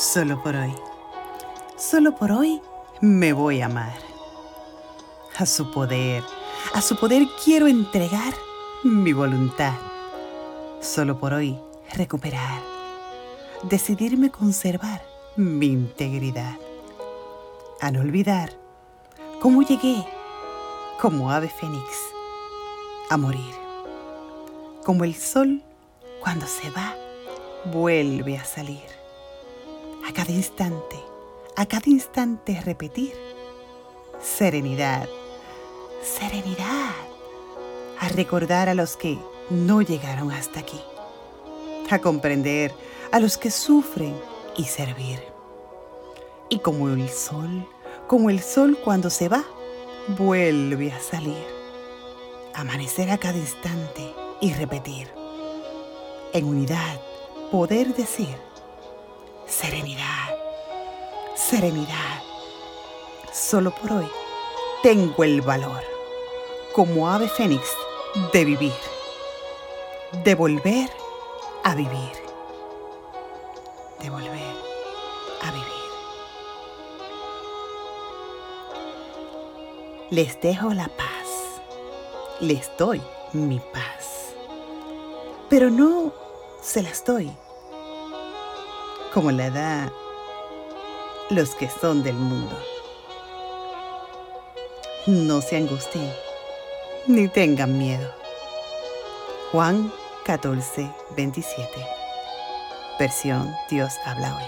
Solo por hoy. Solo por hoy me voy a amar. A su poder, a su poder quiero entregar mi voluntad. Solo por hoy recuperar, decidirme conservar mi integridad. A no olvidar cómo llegué como ave fénix a morir. Como el sol cuando se va, vuelve a salir. A cada instante, a cada instante repetir. Serenidad, serenidad. A recordar a los que no llegaron hasta aquí. A comprender a los que sufren y servir. Y como el sol, como el sol cuando se va, vuelve a salir. Amanecer a cada instante y repetir. En unidad, poder decir, serenidad, serenidad. Solo por hoy tengo el valor, como ave fénix, de vivir, de volver a vivir, de volver a vivir. Les dejo la paz, les doy mi paz, pero no se las doy como la da los que son del mundo. No se angustien ni tengan miedo. Juan 14, 27. Versión Dios habla hoy.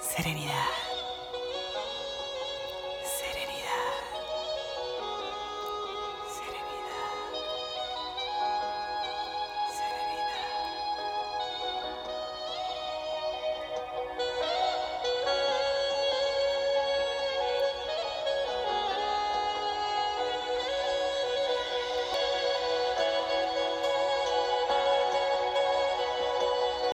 Serenidad.